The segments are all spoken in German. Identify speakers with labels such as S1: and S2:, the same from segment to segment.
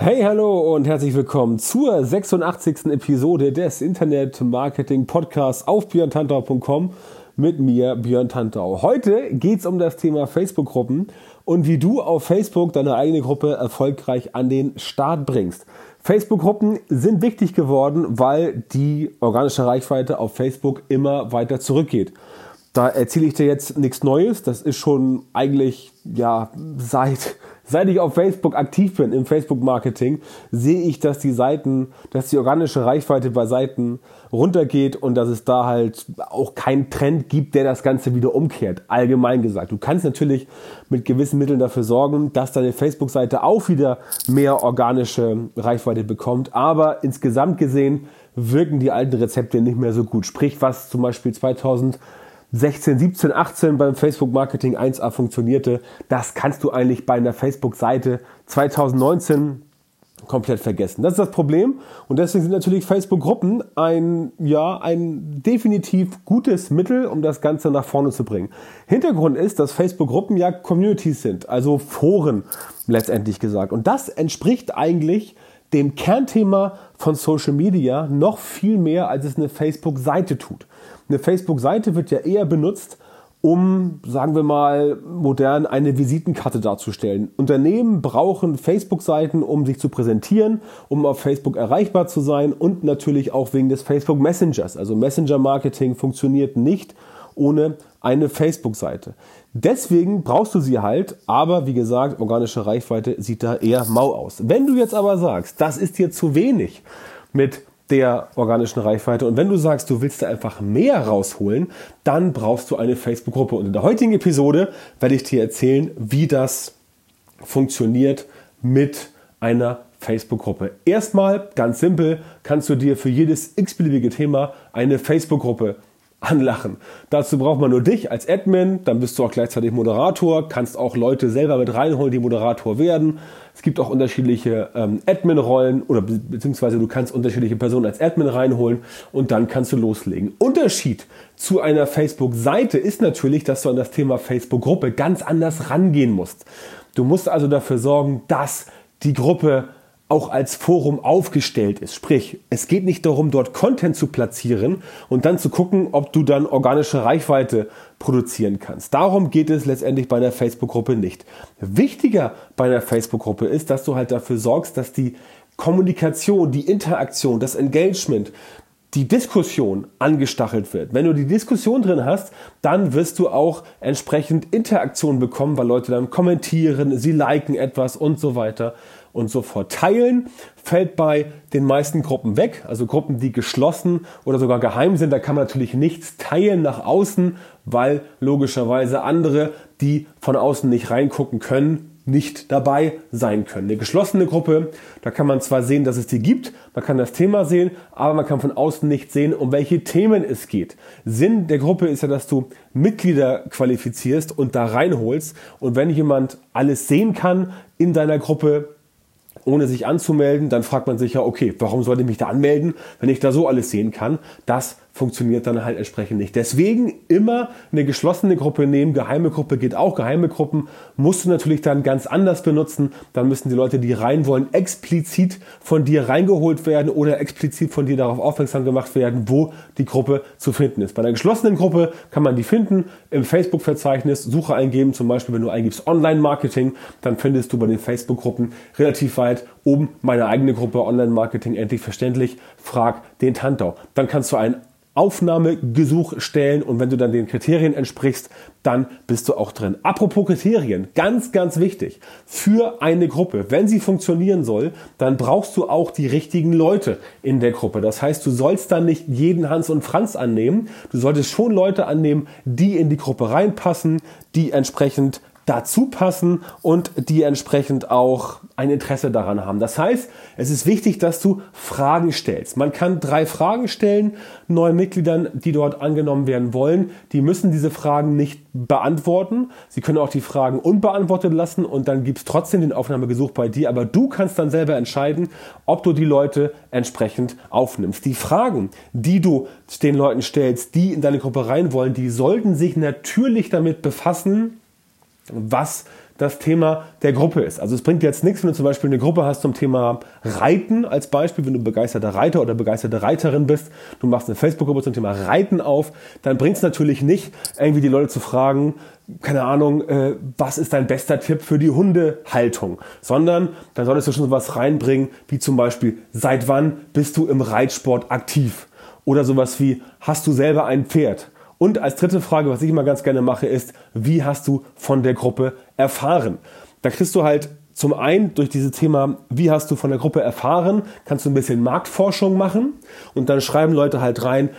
S1: Hey, hallo und herzlich willkommen zur 86. Episode des Internet Marketing Podcasts auf björntantau.com mit mir, Björn Tantau. Heute geht es um das Thema Facebook-Gruppen und wie du auf Facebook deine eigene Gruppe erfolgreich an den Start bringst. Facebook-Gruppen sind wichtig geworden, weil die organische Reichweite auf Facebook immer weiter zurückgeht. Da erzähle ich dir jetzt nichts Neues. Das ist schon eigentlich, ja, seit Seit ich auf Facebook aktiv bin, im Facebook-Marketing, sehe ich, dass die Seiten, dass die organische Reichweite bei Seiten runtergeht und dass es da halt auch keinen Trend gibt, der das Ganze wieder umkehrt. Allgemein gesagt. Du kannst natürlich mit gewissen Mitteln dafür sorgen, dass deine Facebook-Seite auch wieder mehr organische Reichweite bekommt. Aber insgesamt gesehen wirken die alten Rezepte nicht mehr so gut. Sprich, was zum Beispiel 2000 16, 17, 18 beim Facebook Marketing 1A funktionierte, das kannst du eigentlich bei einer Facebook-Seite 2019 komplett vergessen. Das ist das Problem und deswegen sind natürlich Facebook-Gruppen ein, ja, ein definitiv gutes Mittel, um das Ganze nach vorne zu bringen. Hintergrund ist, dass Facebook-Gruppen ja Communities sind, also Foren letztendlich gesagt. Und das entspricht eigentlich dem Kernthema von Social Media noch viel mehr, als es eine Facebook-Seite tut. Eine Facebook-Seite wird ja eher benutzt, um, sagen wir mal, modern eine Visitenkarte darzustellen. Unternehmen brauchen Facebook-Seiten, um sich zu präsentieren, um auf Facebook erreichbar zu sein und natürlich auch wegen des Facebook Messengers. Also Messenger-Marketing funktioniert nicht ohne eine Facebook-Seite. Deswegen brauchst du sie halt, aber wie gesagt, organische Reichweite sieht da eher mau aus. Wenn du jetzt aber sagst, das ist dir zu wenig mit der organischen Reichweite. Und wenn du sagst, du willst da einfach mehr rausholen, dann brauchst du eine Facebook-Gruppe. Und in der heutigen Episode werde ich dir erzählen, wie das funktioniert mit einer Facebook-Gruppe. Erstmal, ganz simpel, kannst du dir für jedes x-beliebige Thema eine Facebook-Gruppe anlachen. Dazu braucht man nur dich als Admin, dann bist du auch gleichzeitig Moderator, kannst auch Leute selber mit reinholen, die Moderator werden. Es gibt auch unterschiedliche ähm, Admin-Rollen oder be beziehungsweise du kannst unterschiedliche Personen als Admin reinholen und dann kannst du loslegen. Unterschied zu einer Facebook-Seite ist natürlich, dass du an das Thema Facebook-Gruppe ganz anders rangehen musst. Du musst also dafür sorgen, dass die Gruppe auch als Forum aufgestellt ist. Sprich, es geht nicht darum, dort Content zu platzieren und dann zu gucken, ob du dann organische Reichweite produzieren kannst. Darum geht es letztendlich bei einer Facebook-Gruppe nicht. Wichtiger bei einer Facebook-Gruppe ist, dass du halt dafür sorgst, dass die Kommunikation, die Interaktion, das Engagement, die Diskussion angestachelt wird. Wenn du die Diskussion drin hast, dann wirst du auch entsprechend Interaktion bekommen, weil Leute dann kommentieren, sie liken etwas und so weiter und so fort. Teilen fällt bei den meisten Gruppen weg, also Gruppen, die geschlossen oder sogar geheim sind. Da kann man natürlich nichts teilen nach außen, weil logischerweise andere, die von außen nicht reingucken können, nicht dabei sein können. Eine geschlossene Gruppe, da kann man zwar sehen, dass es die gibt, man kann das Thema sehen, aber man kann von außen nicht sehen, um welche Themen es geht. Sinn der Gruppe ist ja, dass du Mitglieder qualifizierst und da reinholst. Und wenn jemand alles sehen kann in deiner Gruppe, ohne sich anzumelden, dann fragt man sich ja, okay, warum sollte ich mich da anmelden, wenn ich da so alles sehen kann? Das funktioniert dann halt entsprechend nicht. Deswegen immer eine geschlossene Gruppe nehmen. Geheime Gruppe geht auch. Geheime Gruppen musst du natürlich dann ganz anders benutzen. Dann müssen die Leute, die rein wollen, explizit von dir reingeholt werden oder explizit von dir darauf aufmerksam gemacht werden, wo die Gruppe zu finden ist. Bei einer geschlossenen Gruppe kann man die finden im Facebook-Verzeichnis, Suche eingeben, zum Beispiel wenn du eingibst Online-Marketing, dann findest du bei den Facebook-Gruppen relativ weit oben meine eigene Gruppe Online-Marketing endlich verständlich, frag den Tantau. Dann kannst du einen Aufnahmegesuch stellen und wenn du dann den Kriterien entsprichst, dann bist du auch drin. Apropos Kriterien, ganz, ganz wichtig. Für eine Gruppe, wenn sie funktionieren soll, dann brauchst du auch die richtigen Leute in der Gruppe. Das heißt, du sollst dann nicht jeden Hans und Franz annehmen. Du solltest schon Leute annehmen, die in die Gruppe reinpassen, die entsprechend dazu passen und die entsprechend auch ein Interesse daran haben. Das heißt, es ist wichtig, dass du Fragen stellst. Man kann drei Fragen stellen neuen Mitgliedern, die dort angenommen werden wollen. Die müssen diese Fragen nicht beantworten. Sie können auch die Fragen unbeantwortet lassen und dann gibt es trotzdem den Aufnahmegesuch bei dir. Aber du kannst dann selber entscheiden, ob du die Leute entsprechend aufnimmst. Die Fragen, die du den Leuten stellst, die in deine Gruppe rein wollen, die sollten sich natürlich damit befassen, was das Thema der Gruppe ist. Also es bringt jetzt nichts, wenn du zum Beispiel eine Gruppe hast zum Thema Reiten als Beispiel, wenn du begeisterter Reiter oder begeisterte Reiterin bist, du machst eine Facebook-Gruppe zum Thema Reiten auf, dann bringt es natürlich nicht, irgendwie die Leute zu fragen, keine Ahnung, äh, was ist dein bester Tipp für die Hundehaltung, sondern dann solltest du schon sowas reinbringen, wie zum Beispiel, seit wann bist du im Reitsport aktiv? Oder sowas wie, hast du selber ein Pferd? Und als dritte Frage, was ich immer ganz gerne mache, ist, wie hast du von der Gruppe erfahren? Da kriegst du halt zum einen durch dieses Thema, wie hast du von der Gruppe erfahren, kannst du ein bisschen Marktforschung machen und dann schreiben Leute halt rein,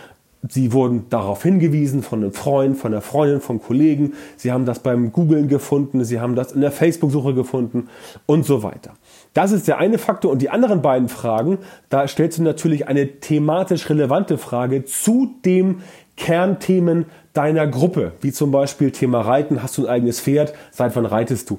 S1: sie wurden darauf hingewiesen von einem Freund, von einer Freundin, von Kollegen, sie haben das beim Googlen gefunden, sie haben das in der Facebook-Suche gefunden und so weiter. Das ist der eine Faktor und die anderen beiden Fragen, da stellst du natürlich eine thematisch relevante Frage zu dem Kernthemen deiner Gruppe, wie zum Beispiel Thema Reiten, hast du ein eigenes Pferd, seit wann reitest du?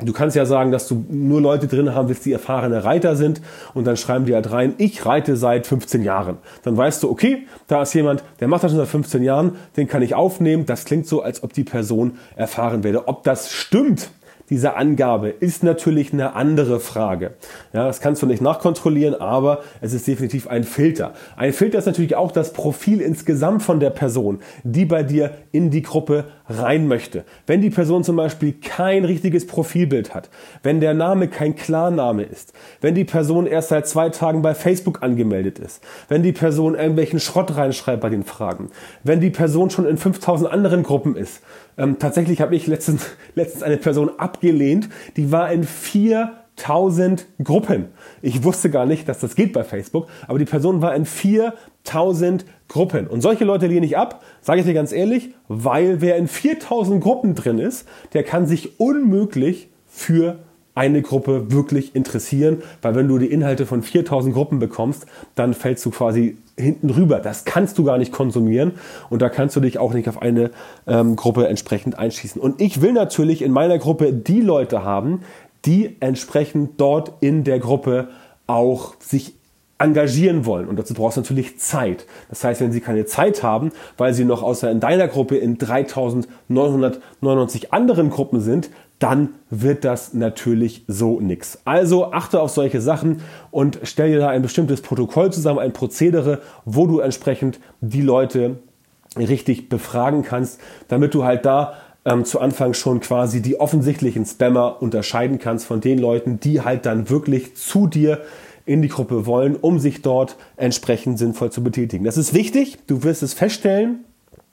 S1: Du kannst ja sagen, dass du nur Leute drin haben willst, die erfahrene Reiter sind und dann schreiben die halt rein, ich reite seit 15 Jahren. Dann weißt du, okay, da ist jemand, der macht das schon seit 15 Jahren, den kann ich aufnehmen. Das klingt so, als ob die Person erfahren wäre. Ob das stimmt, diese Angabe ist natürlich eine andere Frage. Ja, das kannst du nicht nachkontrollieren, aber es ist definitiv ein Filter. Ein Filter ist natürlich auch das Profil insgesamt von der Person, die bei dir in die Gruppe rein möchte. Wenn die Person zum Beispiel kein richtiges Profilbild hat, wenn der Name kein Klarname ist, wenn die Person erst seit zwei Tagen bei Facebook angemeldet ist, wenn die Person irgendwelchen Schrott reinschreibt bei den Fragen, wenn die Person schon in 5000 anderen Gruppen ist. Ähm, tatsächlich habe ich letztens, letztens eine Person abgelehnt, die war in vier 1000 Gruppen. Ich wusste gar nicht, dass das geht bei Facebook, aber die Person war in 4000 Gruppen. Und solche Leute lehne ich ab, sage ich dir ganz ehrlich, weil wer in 4000 Gruppen drin ist, der kann sich unmöglich für eine Gruppe wirklich interessieren, weil wenn du die Inhalte von 4000 Gruppen bekommst, dann fällst du quasi hinten rüber. Das kannst du gar nicht konsumieren und da kannst du dich auch nicht auf eine ähm, Gruppe entsprechend einschießen. Und ich will natürlich in meiner Gruppe die Leute haben, die entsprechend dort in der Gruppe auch sich engagieren wollen. Und dazu brauchst du natürlich Zeit. Das heißt, wenn sie keine Zeit haben, weil sie noch außer in deiner Gruppe in 3999 anderen Gruppen sind, dann wird das natürlich so nix. Also achte auf solche Sachen und stell dir da ein bestimmtes Protokoll zusammen, ein Prozedere, wo du entsprechend die Leute richtig befragen kannst, damit du halt da ähm, zu Anfang schon quasi die offensichtlichen Spammer unterscheiden kannst von den Leuten, die halt dann wirklich zu dir in die Gruppe wollen, um sich dort entsprechend sinnvoll zu betätigen. Das ist wichtig. Du wirst es feststellen,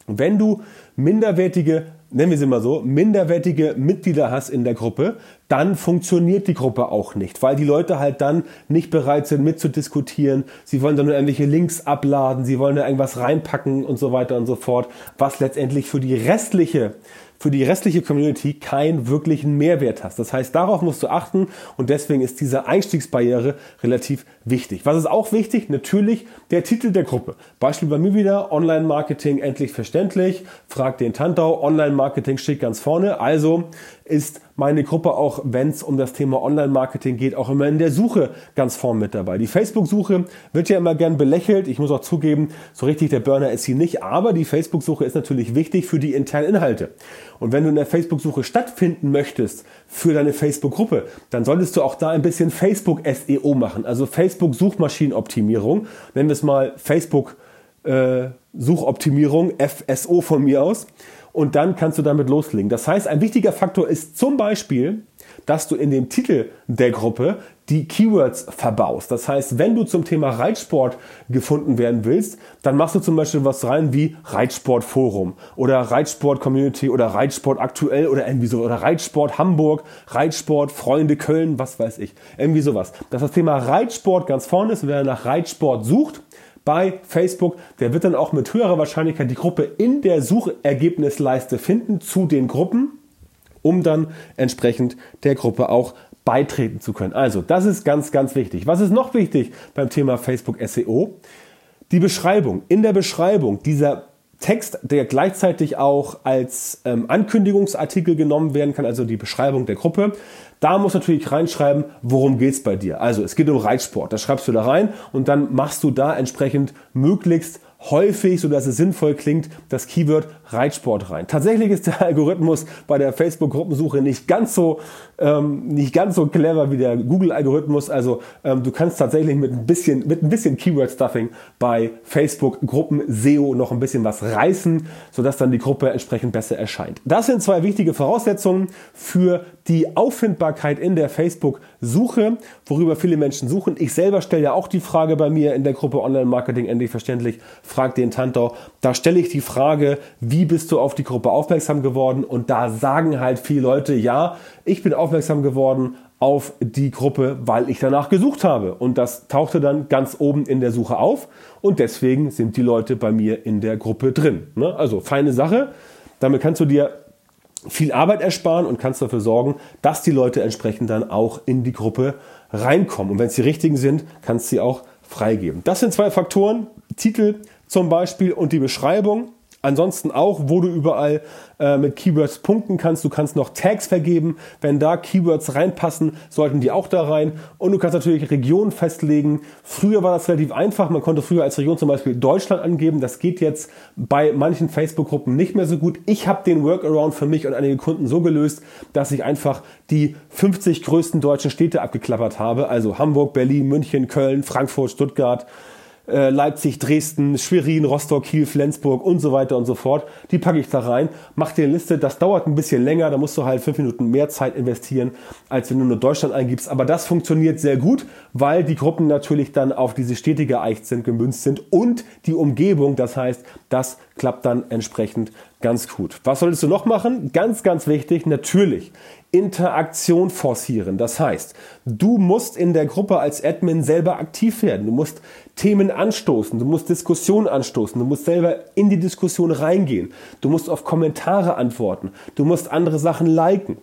S1: wenn du minderwertige, nennen wir sie mal so, minderwertige Mitglieder hast in der Gruppe, dann funktioniert die Gruppe auch nicht, weil die Leute halt dann nicht bereit sind mitzudiskutieren. Sie wollen dann nur irgendwelche Links abladen, sie wollen da irgendwas reinpacken und so weiter und so fort, was letztendlich für die restliche für die restliche Community keinen wirklichen Mehrwert hast. Das heißt, darauf musst du achten und deswegen ist diese Einstiegsbarriere relativ wichtig. Was ist auch wichtig? Natürlich der Titel der Gruppe. Beispiel bei mir wieder, Online-Marketing endlich verständlich. Frag den Tantau, Online-Marketing steht ganz vorne. Also ist meine Gruppe auch, wenn es um das Thema Online-Marketing geht, auch immer in der Suche ganz vorn mit dabei. Die Facebook-Suche wird ja immer gern belächelt. Ich muss auch zugeben, so richtig der Burner ist sie nicht. Aber die Facebook-Suche ist natürlich wichtig für die internen Inhalte. Und wenn du in der Facebook-Suche stattfinden möchtest für deine Facebook-Gruppe, dann solltest du auch da ein bisschen Facebook-SEO machen. Also Facebook-Suchmaschinenoptimierung. Nennen wir es mal Facebook- äh, FSO von mir aus und dann kannst du damit loslegen. Das heißt, ein wichtiger Faktor ist zum Beispiel, dass du in dem Titel der Gruppe die Keywords verbaust. Das heißt, wenn du zum Thema Reitsport gefunden werden willst, dann machst du zum Beispiel was rein wie Reitsportforum oder Reitsport Community oder Reitsport aktuell oder irgendwie so oder Reitsport Hamburg, Reitsport Freunde Köln, was weiß ich. Irgendwie sowas. Dass das Thema Reitsport ganz vorne ist und wer nach Reitsport sucht, bei Facebook. Der wird dann auch mit höherer Wahrscheinlichkeit die Gruppe in der Suchergebnisleiste finden zu den Gruppen um dann entsprechend der Gruppe auch beitreten zu können. Also, das ist ganz, ganz wichtig. Was ist noch wichtig beim Thema Facebook SEO? Die Beschreibung. In der Beschreibung dieser Text, der gleichzeitig auch als ähm, Ankündigungsartikel genommen werden kann, also die Beschreibung der Gruppe. Da muss natürlich reinschreiben, worum geht's bei dir. Also es geht um Reitsport. Das schreibst du da rein und dann machst du da entsprechend möglichst häufig, so dass es sinnvoll klingt, das Keyword Reitsport rein. Tatsächlich ist der Algorithmus bei der Facebook-Gruppensuche nicht ganz so ähm, nicht ganz so clever wie der Google-Algorithmus. Also ähm, du kannst tatsächlich mit ein bisschen mit ein bisschen Keyword-Stuffing bei Facebook-Gruppen SEO noch ein bisschen was reißen, sodass dann die Gruppe entsprechend besser erscheint. Das sind zwei wichtige Voraussetzungen für die Auffindbarkeit in der Facebook-Suche, worüber viele Menschen suchen. Ich selber stelle ja auch die Frage bei mir in der Gruppe Online-Marketing endlich verständlich, frag den Tantau. Da stelle ich die Frage, wie bist du auf die Gruppe aufmerksam geworden? Und da sagen halt viele Leute, ja, ich bin aufmerksam geworden auf die Gruppe, weil ich danach gesucht habe. Und das tauchte dann ganz oben in der Suche auf. Und deswegen sind die Leute bei mir in der Gruppe drin. Ne? Also feine Sache. Damit kannst du dir viel Arbeit ersparen und kannst dafür sorgen, dass die Leute entsprechend dann auch in die Gruppe reinkommen. Und wenn es die richtigen sind, kannst du sie auch freigeben. Das sind zwei Faktoren, Titel zum Beispiel und die Beschreibung. Ansonsten auch, wo du überall äh, mit Keywords punkten kannst. Du kannst noch Tags vergeben. Wenn da Keywords reinpassen, sollten die auch da rein. Und du kannst natürlich Regionen festlegen. Früher war das relativ einfach. Man konnte früher als Region zum Beispiel Deutschland angeben. Das geht jetzt bei manchen Facebook-Gruppen nicht mehr so gut. Ich habe den Workaround für mich und einige Kunden so gelöst, dass ich einfach die 50 größten deutschen Städte abgeklappert habe. Also Hamburg, Berlin, München, Köln, Frankfurt, Stuttgart äh, Leipzig, Dresden, Schwerin, Rostock, Kiel, Flensburg und so weiter und so fort. Die packe ich da rein, mach dir eine Liste. Das dauert ein bisschen länger, da musst du halt fünf Minuten mehr Zeit investieren, als wenn du nur Deutschland eingibst. Aber das funktioniert sehr gut, weil die Gruppen natürlich dann auf diese Städte geeicht sind, gemünzt sind und die Umgebung. Das heißt, das klappt dann entsprechend ganz gut. Was solltest du noch machen? Ganz, ganz wichtig, natürlich Interaktion forcieren. Das heißt, du musst in der Gruppe als Admin selber aktiv werden. Du musst Themen anstoßen, du musst Diskussionen anstoßen, du musst selber in die Diskussion reingehen. Du musst auf Kommentare antworten, du musst andere Sachen liken.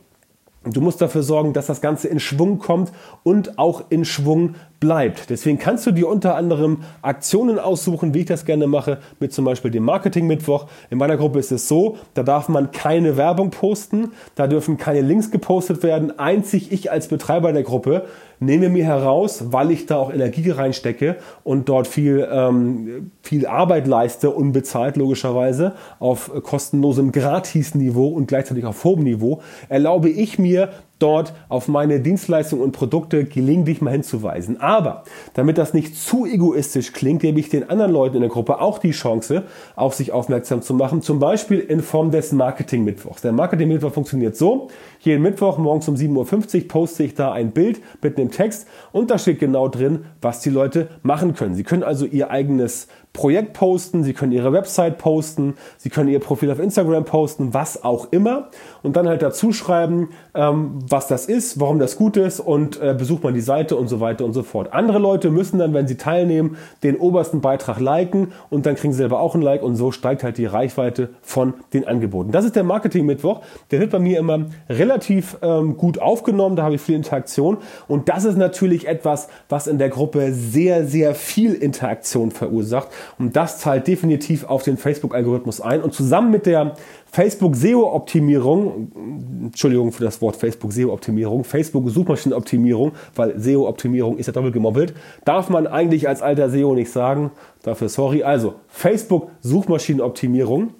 S1: Du musst dafür sorgen, dass das Ganze in Schwung kommt und auch in Schwung bleibt. Deswegen kannst du dir unter anderem Aktionen aussuchen, wie ich das gerne mache, mit zum Beispiel dem Marketing-Mittwoch. In meiner Gruppe ist es so, da darf man keine Werbung posten, da dürfen keine Links gepostet werden. Einzig ich als Betreiber der Gruppe nehme mir heraus, weil ich da auch Energie reinstecke und dort viel, ähm, viel Arbeit leiste, unbezahlt logischerweise, auf kostenlosem Gratis-Niveau und gleichzeitig auf hohem Niveau, erlaube ich mir dort auf meine Dienstleistungen und Produkte gelegentlich mal hinzuweisen. Aber damit das nicht zu egoistisch klingt, gebe ich den anderen Leuten in der Gruppe auch die Chance, auf sich aufmerksam zu machen, zum Beispiel in Form des Marketing-Mittwochs. Der Marketing-Mittwoch funktioniert so, jeden Mittwoch morgens um 7.50 Uhr poste ich da ein Bild mit einem Text und da steht genau drin, was die Leute machen können. Sie können also ihr eigenes Projekt posten, Sie können Ihre Website posten, Sie können Ihr Profil auf Instagram posten, was auch immer. Und dann halt dazu schreiben, ähm, was das ist, warum das gut ist und äh, besucht man die Seite und so weiter und so fort. Andere Leute müssen dann, wenn sie teilnehmen, den obersten Beitrag liken und dann kriegen sie selber auch ein Like und so steigt halt die Reichweite von den Angeboten. Das ist der Marketing-Mittwoch. Der wird bei mir immer relativ ähm, gut aufgenommen, da habe ich viel Interaktion und das ist natürlich etwas, was in der Gruppe sehr, sehr viel Interaktion verursacht und das zahlt definitiv auf den Facebook-Algorithmus ein. Und zusammen mit der Facebook SEO-Optimierung, Entschuldigung für das Wort Facebook SEO-Optimierung, Facebook Suchmaschinenoptimierung, weil SEO-Optimierung ist ja doppelt gemobbelt, darf man eigentlich als alter SEO nicht sagen. Dafür sorry. Also Facebook Suchmaschinenoptimierung.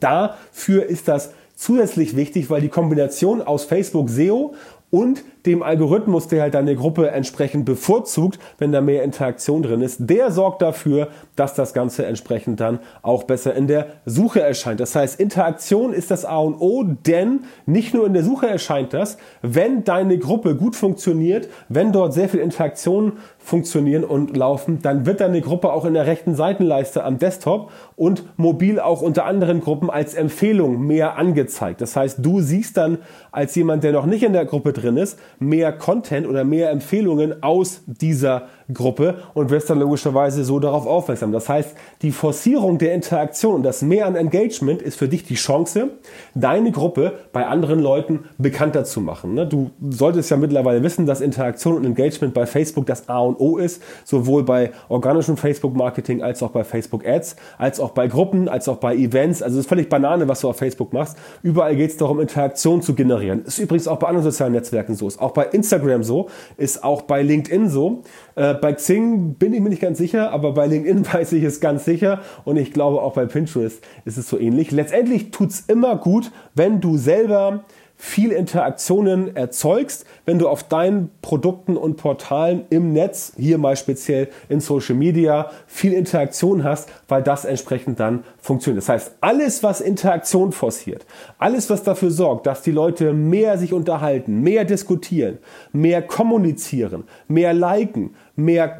S1: Dafür ist das zusätzlich wichtig, weil die Kombination aus Facebook SEO und dem Algorithmus, der halt deine Gruppe entsprechend bevorzugt, wenn da mehr Interaktion drin ist, der sorgt dafür, dass das Ganze entsprechend dann auch besser in der Suche erscheint. Das heißt, Interaktion ist das A und O, denn nicht nur in der Suche erscheint das, wenn deine Gruppe gut funktioniert, wenn dort sehr viel Interaktion funktionieren und laufen, dann wird deine Gruppe auch in der rechten Seitenleiste am Desktop und mobil auch unter anderen Gruppen als Empfehlung mehr angezeigt. Das heißt, du siehst dann als jemand, der noch nicht in der Gruppe drin ist, mehr Content oder mehr Empfehlungen aus dieser Gruppe und wirst dann logischerweise so darauf aufmerksam. Das heißt, die Forcierung der Interaktion und das Mehr an Engagement ist für dich die Chance, deine Gruppe bei anderen Leuten bekannter zu machen. Ne? Du solltest ja mittlerweile wissen, dass Interaktion und Engagement bei Facebook das A und O ist, sowohl bei organischem Facebook-Marketing als auch bei Facebook-Ads, als auch bei Gruppen, als auch bei Events. Also es ist völlig Banane, was du auf Facebook machst. Überall geht es darum, Interaktion zu generieren. Ist übrigens auch bei anderen sozialen Netzwerken so, ist auch bei Instagram so, ist auch bei LinkedIn so. Äh, bei Xing bin ich mir nicht ganz sicher, aber bei LinkedIn weiß ich es ganz sicher und ich glaube auch bei Pinterest ist es so ähnlich. Letztendlich tut es immer gut, wenn du selber viel Interaktionen erzeugst, wenn du auf deinen Produkten und Portalen im Netz, hier mal speziell in Social Media, viel Interaktion hast, weil das entsprechend dann funktioniert. Das heißt, alles, was Interaktion forciert, alles, was dafür sorgt, dass die Leute mehr sich unterhalten, mehr diskutieren, mehr kommunizieren, mehr liken, mehr,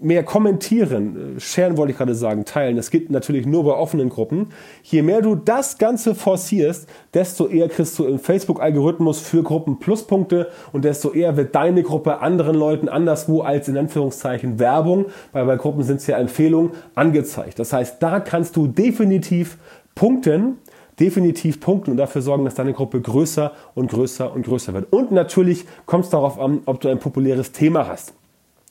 S1: mehr kommentieren, sharen wollte ich gerade sagen, teilen. Das geht natürlich nur bei offenen Gruppen. Je mehr du das Ganze forcierst, desto eher kriegst du im Facebook-Algorithmus für Gruppen Pluspunkte und desto eher wird deine Gruppe anderen Leuten anderswo als in Anführungszeichen Werbung, weil bei Gruppen sind es ja Empfehlungen, angezeigt. Das heißt, da kannst du definitiv punkten, definitiv punkten und dafür sorgen, dass deine Gruppe größer und größer und größer wird. Und natürlich kommt es darauf an, ob du ein populäres Thema hast.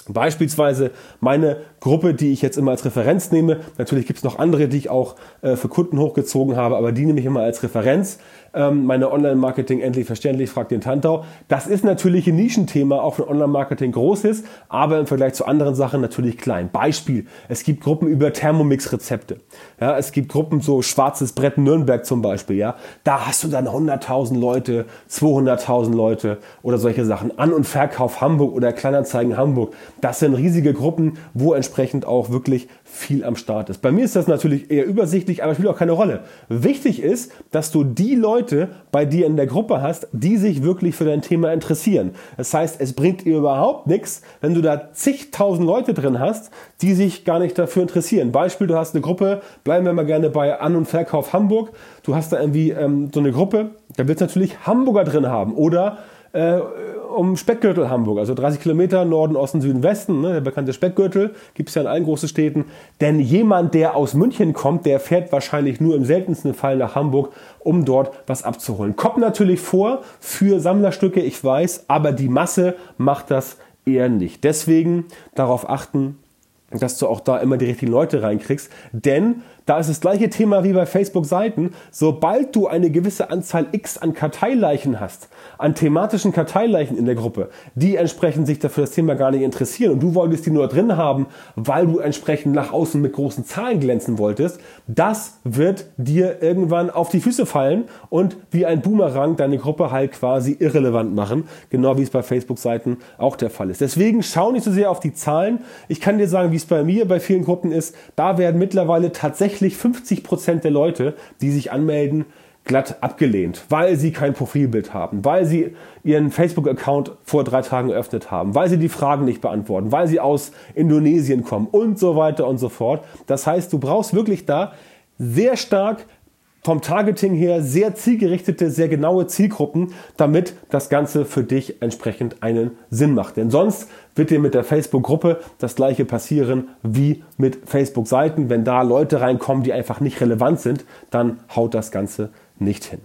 S1: Beispielsweise meine Gruppe, die ich jetzt immer als Referenz nehme. Natürlich gibt es noch andere, die ich auch äh, für Kunden hochgezogen habe, aber die nehme ich immer als Referenz ähm, meine Online-Marketing endlich verständlich, fragt den Tantau. Das ist natürlich ein Nischenthema, auch wenn Online-Marketing groß ist, aber im Vergleich zu anderen Sachen natürlich klein. Beispiel, es gibt Gruppen über Thermomix-Rezepte. Ja, es gibt Gruppen, so Schwarzes Brett Nürnberg zum Beispiel. Ja, da hast du dann 100.000 Leute, 200.000 Leute oder solche Sachen. An- und Verkauf Hamburg oder Kleinanzeigen Hamburg. Das sind riesige Gruppen, wo entsprechend auch wirklich viel am Start ist. Bei mir ist das natürlich eher übersichtlich, aber spielt auch keine Rolle. Wichtig ist, dass du die Leute bei dir in der Gruppe hast, die sich wirklich für dein Thema interessieren. Das heißt, es bringt dir überhaupt nichts, wenn du da zigtausend Leute drin hast, die sich gar nicht dafür interessieren. Beispiel, du hast eine Gruppe, bleiben wir mal gerne bei An- und Verkauf Hamburg. Du hast da irgendwie ähm, so eine Gruppe, da wird es natürlich Hamburger drin haben oder äh, um Speckgürtel Hamburg, also 30 Kilometer Norden, Osten, Süden, Westen, ne, der bekannte Speckgürtel, gibt es ja in allen großen Städten. Denn jemand, der aus München kommt, der fährt wahrscheinlich nur im seltensten Fall nach Hamburg, um dort was abzuholen. Kommt natürlich vor für Sammlerstücke, ich weiß, aber die Masse macht das eher nicht. Deswegen darauf achten, dass du auch da immer die richtigen Leute reinkriegst. Denn da ist das gleiche Thema wie bei Facebook-Seiten. Sobald du eine gewisse Anzahl X an Karteileichen hast, an thematischen Karteileichen in der Gruppe, die entsprechend sich dafür das Thema gar nicht interessieren und du wolltest die nur drin haben, weil du entsprechend nach außen mit großen Zahlen glänzen wolltest, das wird dir irgendwann auf die Füße fallen und wie ein Boomerang deine Gruppe halt quasi irrelevant machen. Genau wie es bei Facebook-Seiten auch der Fall ist. Deswegen schau nicht so sehr auf die Zahlen. Ich kann dir sagen, wie es bei mir bei vielen Gruppen ist. Da werden mittlerweile tatsächlich tatsächlich 50 Prozent der Leute, die sich anmelden, glatt abgelehnt, weil sie kein Profilbild haben, weil sie ihren Facebook-Account vor drei Tagen eröffnet haben, weil sie die Fragen nicht beantworten, weil sie aus Indonesien kommen und so weiter und so fort. Das heißt, du brauchst wirklich da sehr stark vom Targeting her sehr zielgerichtete, sehr genaue Zielgruppen, damit das Ganze für dich entsprechend einen Sinn macht. Denn sonst wird dir mit der Facebook-Gruppe das gleiche passieren wie mit Facebook-Seiten. Wenn da Leute reinkommen, die einfach nicht relevant sind, dann haut das Ganze nicht hin.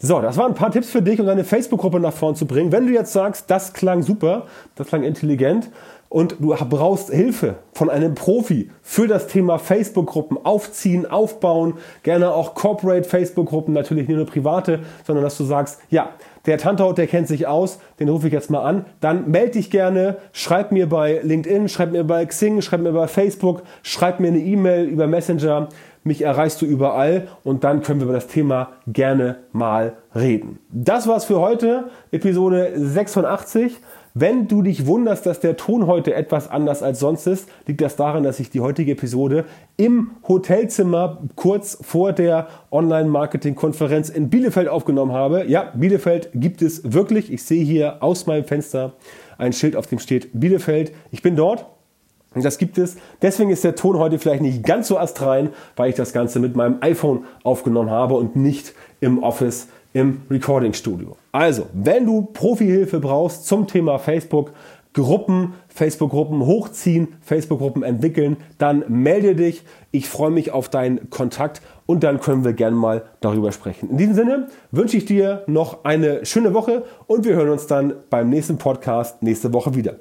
S1: So, das waren ein paar Tipps für dich, um deine Facebook-Gruppe nach vorn zu bringen. Wenn du jetzt sagst, das klang super, das klang intelligent und du brauchst Hilfe von einem Profi für das Thema Facebook-Gruppen aufziehen, aufbauen, gerne auch Corporate Facebook-Gruppen, natürlich nicht nur private, sondern dass du sagst, ja, der Tantau, der kennt sich aus, den rufe ich jetzt mal an, dann melde dich gerne, schreib mir bei LinkedIn, schreib mir bei Xing, schreib mir bei Facebook, schreib mir eine E-Mail über Messenger, mich erreichst du überall und dann können wir über das Thema gerne mal reden. Das war's für heute, Episode 86. Wenn du dich wunderst, dass der Ton heute etwas anders als sonst ist, liegt das daran, dass ich die heutige Episode im Hotelzimmer kurz vor der Online-Marketing-Konferenz in Bielefeld aufgenommen habe. Ja, Bielefeld gibt es wirklich. Ich sehe hier aus meinem Fenster ein Schild, auf dem steht Bielefeld. Ich bin dort. Und das gibt es. Deswegen ist der Ton heute vielleicht nicht ganz so astrein, weil ich das Ganze mit meinem iPhone aufgenommen habe und nicht im Office im Recording Studio. Also, wenn du Profihilfe brauchst zum Thema Facebook, Gruppen, Facebook-Gruppen hochziehen, Facebook-Gruppen entwickeln, dann melde dich. Ich freue mich auf deinen Kontakt und dann können wir gerne mal darüber sprechen. In diesem Sinne wünsche ich dir noch eine schöne Woche und wir hören uns dann beim nächsten Podcast nächste Woche wieder.